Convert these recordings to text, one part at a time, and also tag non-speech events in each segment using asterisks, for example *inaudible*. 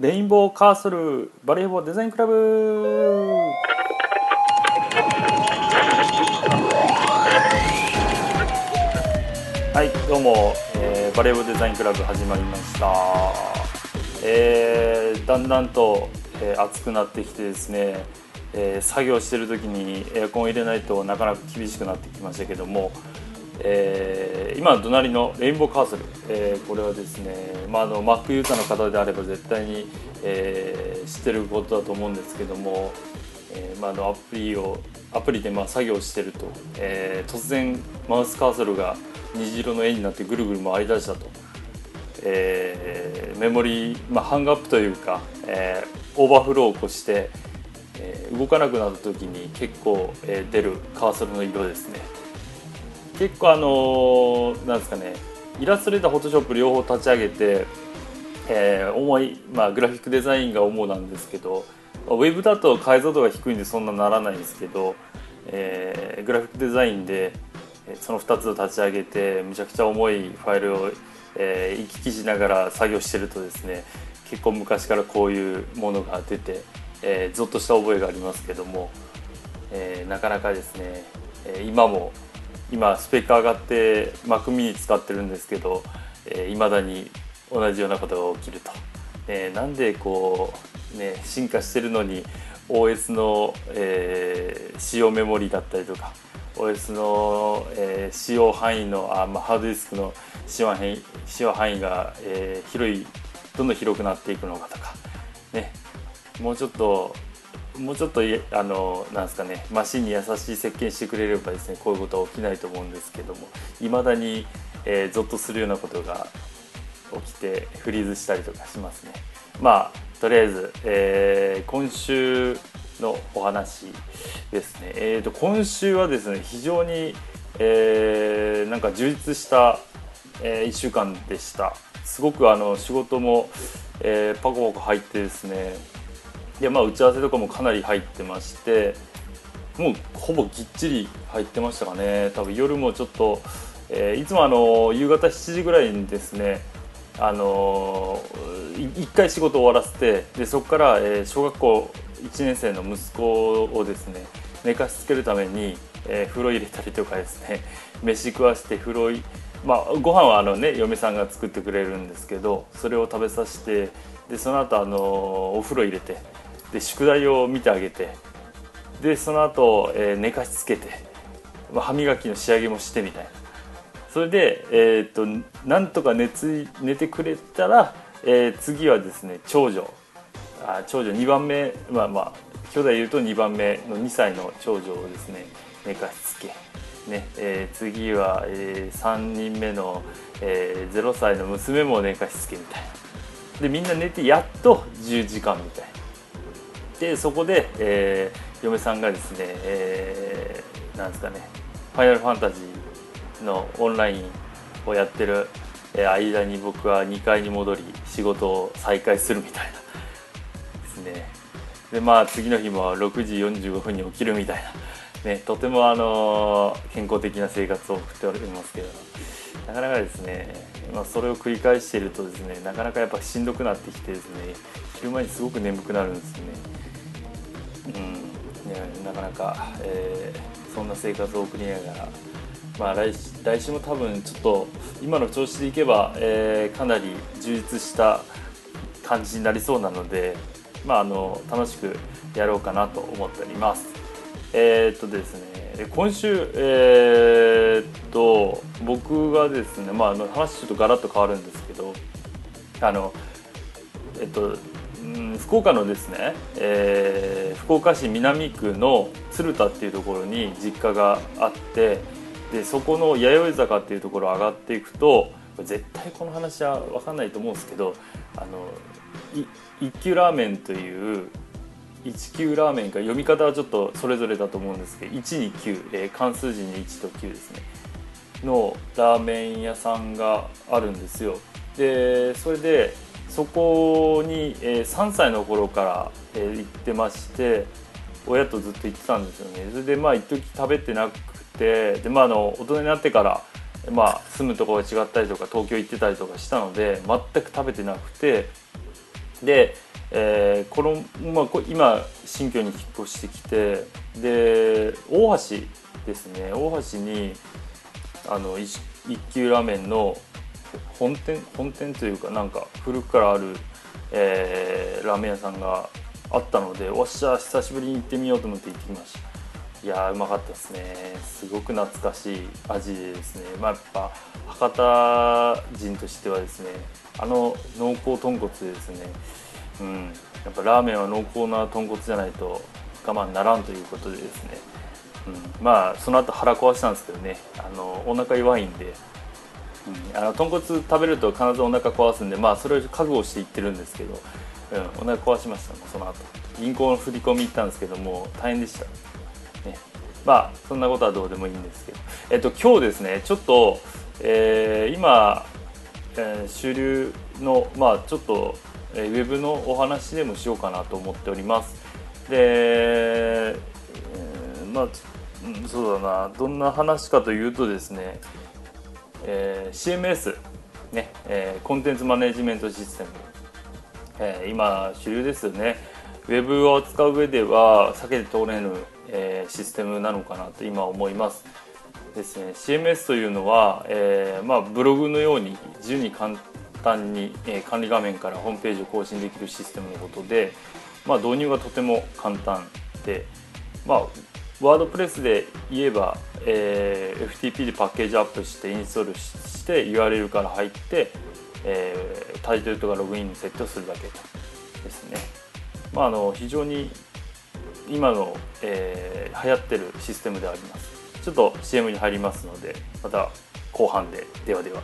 レインボーカーソルバレーボールデザインクラブ。はいどうも、えー、バレーボールデザインクラブ始まりました、えー、だんだんと、えー、暑くなってきてですね、えー、作業してる時にエアコン入れないとなかなか厳しくなってきましたけども、えー、今隣のレインボーカーソル、えー、これはですね、まあ、あの Mac ユーザーの方であれば絶対に、えー、知ってることだと思うんですけども、えーまあ、のアプリをアプリでまあ作業してると、えー、突然マウスカーソルが虹色の絵になってぐるぐる回り出したと、えー、メモリー、まあ、ハングアップというか、えー、オーバーフローを起こして、えー、動かなくなった時に結構、えー、出るカーソルの色ですね。結構あのー、なんですかねイラストレーターフォトショップ両方立ち上げて、えー、重い、まあ、グラフィックデザインが主なんですけどウェブだと解像度が低いんでそんなならないんですけど、えー、グラフィックデザインでその2つを立ち上げてむちゃくちゃ重いファイルを、えー、行き来しながら作業してるとですね結構昔からこういうものが出て、えー、ゾッとした覚えがありますけども、えー、なかなかですね、え今も今スペック上がって Mac mini 使ってるんですけどいま、えー、だに同じようなことが起きると、えー、なんでこうね進化してるのに OS の、えー、使用メモリだったりとか OS の、えー、使用範囲のあ、まあ、ハードディスクの使用範囲使用範囲が、えー、広いどんどん広くなっていくのかとかね。もうちょっともうちょっとあのなんですかねマシンに優しい設計してくれればですねこういうことは起きないと思うんですけどもいまだに、えー、ゾッとするようなことが起きてフリーズしたりとかしますね。まあとりあえず、えー、今週のお話ですね。えーと、今週はですね非常に、えー、なんか充実した、えー、1週間でした。すごくあの仕事も、えー、パコパコ入ってですねでまあ打ち合わせとかもかなり入ってましてもうほぼぎっちり入ってましたかね。多分夜もちょっと、えー、いつもあの夕方7時ぐらいにですねあの1回仕事終わらせてでそこから、えー、小学校1年生の息子をですね寝かしつけるために、えー、風呂入れたりとかですね *laughs* 飯食わして風呂まあ、ご飯はあのね嫁さんが作ってくれるんですけどそれを食べさせてでその後あのお風呂入れてで宿題を見てあげてでその後、えー、寝かしつけて、まあ、歯磨きの仕上げもしてみたいな。それで、えーと、なんとか寝つ寝てくれたら、えー、次はですね長女。あ長女2番目まあまあ兄弟いると2番目の2歳の長女をですね寝かしつけ、ねえー、次は、えー、3人目の、えー、0歳の娘も寝かしつけみたいな。でみんな寝てやっと10時間みたいな。でそこで、えー、嫁さんがですね、えー、なんですかね「ファイナルファンタジー」のオンラインをやってる間に僕は2階に戻り仕事を再開するみたいなですね。でまあ次の日も6時45分に起きるみたいな、ね、とてもあの健康的な生活を送っておりますけど。なかなかですね、まあ、それを繰り返しているとですねなかなかやっぱしんどくなってきてですね昼間にすごく眠くなるんですよね。うん、なかなか、えー、そんな生活を送りながら、まあ来、来週も多分ちょっと今の調子でいけば、えー、かなり充実した感じになりそうなので、まあ、あの楽しくやろうかなと思っております。えー、っとですね今週、えー、っと僕がですね、まあ、あの話ちょっとガラッと変わるんですけどあのえっと福岡のですね、えー、福岡市南区の鶴田っていうところに実家があってでそこの弥生坂っていうところ上がっていくと絶対この話は分かんないと思うんですけどあの一級ラーメンという一級ラーメンか読み方はちょっとそれぞれだと思うんですけど1に9、えー、関数字に1と9ですね。のラーメン屋さんがあるんですよ。でそれでそこに、えー、3歳の頃から、えー、行ってまして親とずっと行ってたんですよね。それでまあ一時食べてなくてで、まあ、あの大人になってから、まあ、住むところが違ったりとか東京行ってたりとかしたので全く食べてなくてで、えー、この、まあ、今新居に引っ越してきてで大橋ですね。大橋にあの一級ラーメンの本店本店というかなんか古くからある、えー、ラーメン屋さんがあったのでおっしゃ久しぶりに行ってみようと思って行ってきました。いやーうまかったですね。すごく懐かしい味でですね。まあやっぱ博多人としてはですねあの濃厚豚骨ですね。うん。やっぱラーメンは濃厚な豚骨じゃないと我慢ならんということでですね、うん、まあその後腹壊したんですけどね。あのお腹弱いんで、うん、あの豚骨食べると必ずお腹壊すんでまあそれを覚悟していってるんですけど、うん、お腹壊しました。その後銀行の振り込み行ったんですけども大変でした、ね、まあそんなことはどうでもいいんですけど、えっと、今日ですねちょっと、えー、今、えー、主流のまあちょっとえウェブのお話でもしようかなと思っております。で、えー、まあそうだな。どんな話かというとですね、えー、CMS ね、えー、コンテンツマネジメントシステム、えー、今主流ですよね。ウェブを扱う上では避けて通れぬ、えー、システムなのかなと今思います。ですね、CMS というのは、えーまあ、ブログのように自由に簡単に、え管理画面からホームページを更新できるシステムのことで、まあ、導入がとても簡単で、まあ、ワードプレスで言えば、えー、FTP でパッケージアップしてインストールして URL から入って、えー、タイトルとかログインの設定をするだけですね。まあ、あの非常に今の、えー、流行ってるシステムであります。ちょっと CM に入りますのでまた後半でではでは。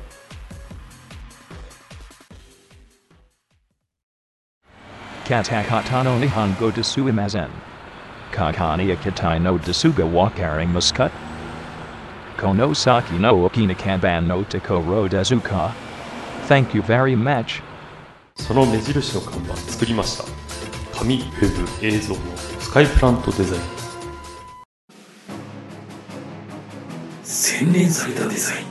Katakatano Nihongo Desuimazen. Kakani Akitai no Desuga Wakaring Muscut. Konosaki no Okinakaban no Takoro Dezuka. Thank you very much. その目印の看板作りました紙ウェブ映像のスカイプラントデザイン洗練されたデザイン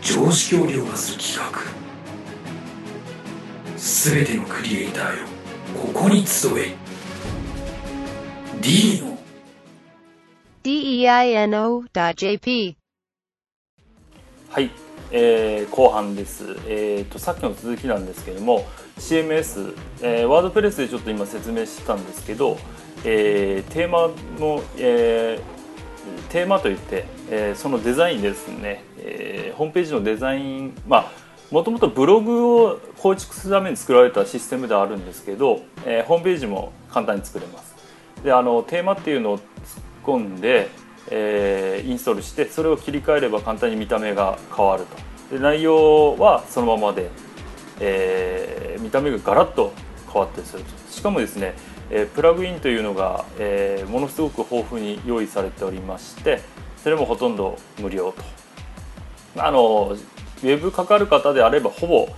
常識を凌駕する企画すべてのクリエイターよここに集え D の。Deino.jp はい、えー、後半です、えーと、さっきの続きなんですけども CMS、えー、ワードプレスでちょっと今説明してたんですけど、えー、テーマの、えー、テーマといって、えー、そのデザインですね、えー、ホームページのデザインまあもともとブログを構築するために作られたシステムではあるんですけど、えー、ホームページも簡単に作れますであのテーマっていうのを突っ込んで、えー、インストールしてそれを切り替えれば簡単に見た目が変わると。で内容はそのままで、えー、見た目がガラッと変わってすると。しかもですね、えー、プラグインというのが、え、ものすごく豊富に用意されておりましてそれもほとんど無料と。あのウェブかかる方であればほぼ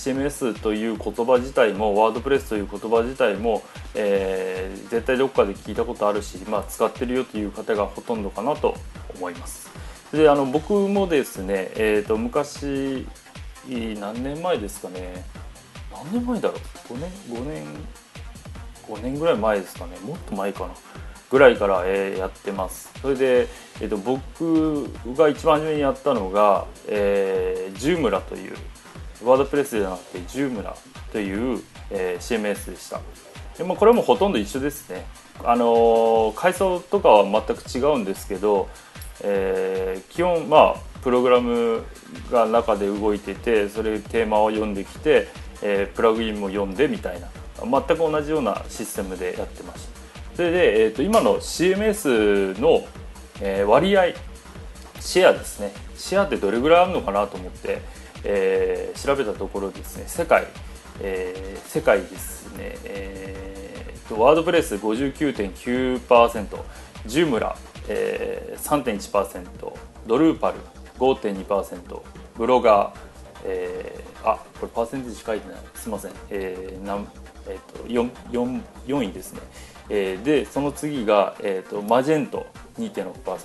CMS という言葉自体もワードプレスという言葉自体も、えー、絶対どっかで聞いたことあるし、まあ、使ってるよという方がほとんどかなと思います。であの僕もですね、えーと、昔何年前ですかね。何年前だろう。5年5年5年ぐらい前ですかね。もっと前かな。ぐらいから、えー、やってます。それで、えーと、僕が一番初めにやったのが、えー、ジュームラというワードプレスではなくてジュームラという、えー、CMS でした。でもこれもほとんど一緒ですね。あのー、階層とかは全く違うんですけど、えー、基本まあプログラムが中で動いててそれテーマを読んできて、えー、プラグインも読んでみたいな。全く同じようなシステムでやってましたそれで、えーと、今の CMS の、えー、割合シェアですね。シェアってどれぐらいあるのかなと思って、えー、調べたところですね世界、えー、世界ですね、えーと、ワードプレス59.9%ジュムラ、えー、3.1%ドルーパル5.2%ブロガー、えー、あこれパーセンテージ書いてないすみません、えーなんえーと、と 4, 4, 4位ですね。えー、でその次が、えーと、マジェント2.6%と。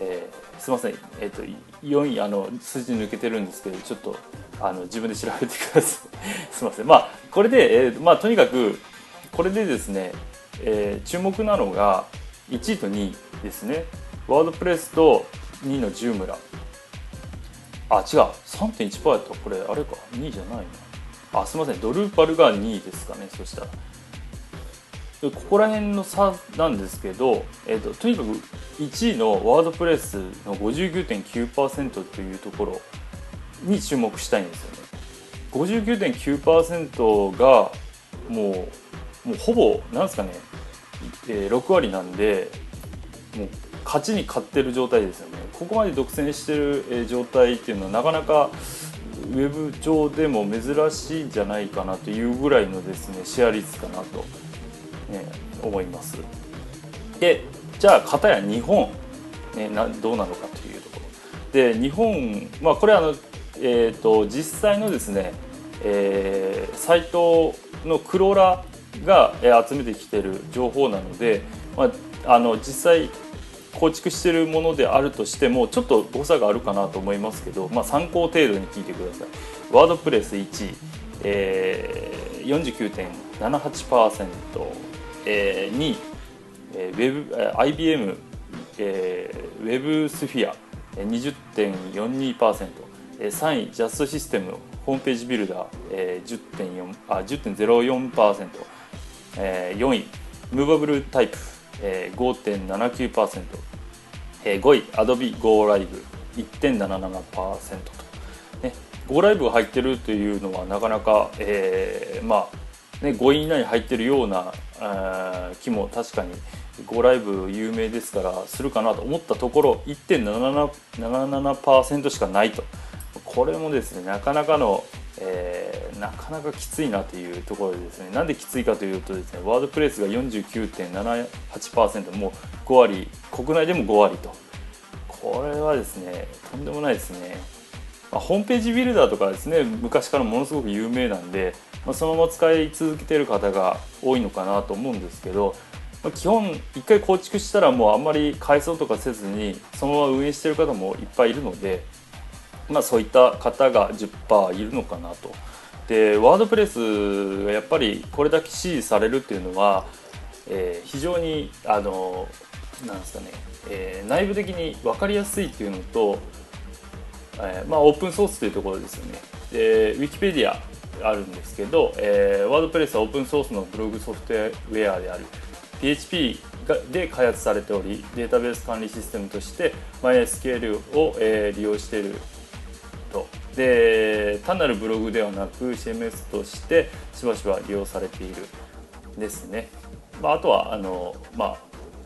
えーすいません、えー、と4位あの数字抜けてるんですけどちょっとあの自分で調べてください。*laughs* すいません。まあこれで、えーまあ、とにかくこれでですね、えー注目なのが1位と2位ですね。ワードプレスと2位のジュームラ。あ違う。3.1%やった。これあれか。2位じゃないな。あすいません。ドルーパルが2位ですかね。そしたら。ここら辺の差なんですけど、えー、ととにかく1位のワードプレスの59.9%というところに注目したいんですよね。59.9%がもうもうほぼなんですかね、えー6割なんでもう勝ちに勝ってる状態ですよね。ここまで独占してるえ状態っていうのはなかなかウェブ上でも珍しいんじゃないかなというぐらいのですねシェア率かなと、ね、思います。でじゃあ片や日本、ね、などうなのかというところ。で日本まあこれあの、えー、と実際のですね、えーサイトのクローラーが集めてきてる情報なので、まあ、あの実際構築してるものであるとしてもちょっと誤差があるかなと思いますけど、まあ、参考程度に聞いてください。ワードプレス1位、えー、49.78%、えー、2位、えー、ウェブ IBM、えー、ウェブスフィア20.42%えー3位ジャストシステムホームページビルダー、えー、10.4あ10.04%、えー、4位ムーバブルタイプ、えー、5.79%、えー、5位 Adobe Go Live 1.77%と、ね、Go Live が入ってるというのはなかなか、えーまあね、5位以内に入ってるようなあー気も確かに Go Live 有名ですからするかなと思ったところ1.77%しかないと。これもですねなかなかの、えーなかなかきついなというところでですねなんできついかというとですねワードプレスが49.78%もう5割国内でも5割と。これはですねとんでもないですね、まあ、ホームページビルダーとかですね昔からものすごく有名なんで、まあ、そのまま使い続けてる方が多いのかなと思うんですけど、まあ基本一回構築したらもうあんまり改装とかせずにそのまま運営してる方もいっぱいいるので、まあ、そういった方が10%いるのかなと。でワードプレスがやっぱりこれだけ支持されるっていうのは、えー非常にあのなんですかね、えー内部的に分かりやすいっていうのと、えーまあ、オープンソースというところですよね。でウィキペディアあるんですけど、えーワードプレスはオープンソースのブログソフトウェアである。PHP がで開発されておりデータベース管理システムとして MySQL を、えー利用していると。で単なるブログではなく CMS としてしばしば利用されているですね、まあ、あとはあの、まあ、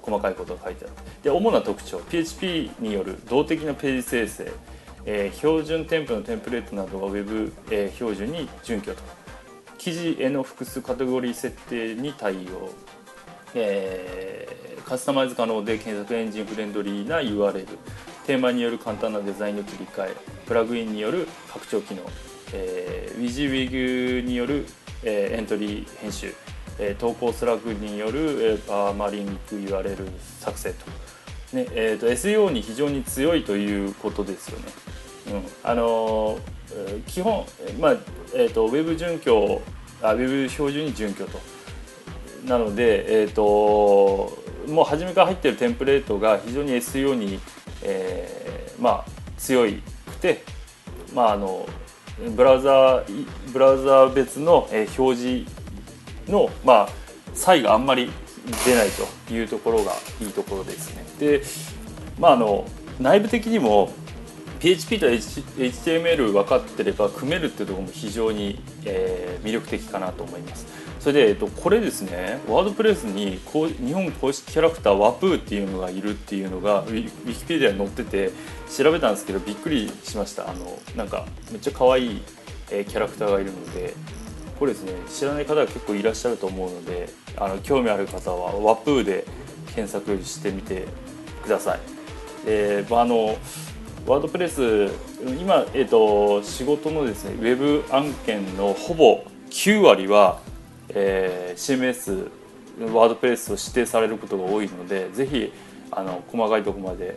細かいことが書いてある。で主な特徴 PHP による動的なページ生成、えー標準添付のテンプレートなどが Web、えー標準に準拠と。記事への複数カテゴリー設定に対応。えーカスタマイズ可能で検索エンジンフレンドリーな URL テーマによる簡単なデザインの切り替え。プラグインによる拡張機能、えー、WYSIWYG による、えーエントリー編集、えー投稿スラッグによる、えーパーマリンク URL 作成と,、ねえー、と SEO に非常に強いということですよね。あのー基本、まあえー、とウェブ準拠あウェブ標準に準拠となので、えー、ともう初めから入っているテンプレートが非常に SEO に、えーまあ、強いくて、まあ、あのブラウザーブラウザー別の、えー表示の、まあ、差異があんまり出ないというところがいいところですね。で、まあ、あの内部的にも PHP と HTML 分かってれば組めるっていうところも非常に、えー魅力的かなと思います。それで、えっと、これですねワードプレスにこう日本公式キャラクターワプーっていうのがいるっていうのがウィキペディアに載ってて調べたんですけどびっくりしましたあのなんかめっちゃ可愛い、えーキャラクターがいるのでこれですね知らない方が結構いらっしゃると思うのであの興味ある方はワプーで検索してみてください。でまああのワードプレス今、えっと仕事のですねウェブ案件のほぼ9割は、えー CMS ワードプレスを指定されることが多いのでぜひあの細かいところまで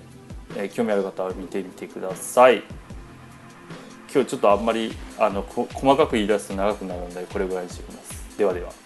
えー興味ある方は見てみてください。今日ちょっとあんまりあのこ細かく言い出すと長くなるのでこれぐらいにしておきます。ではでは。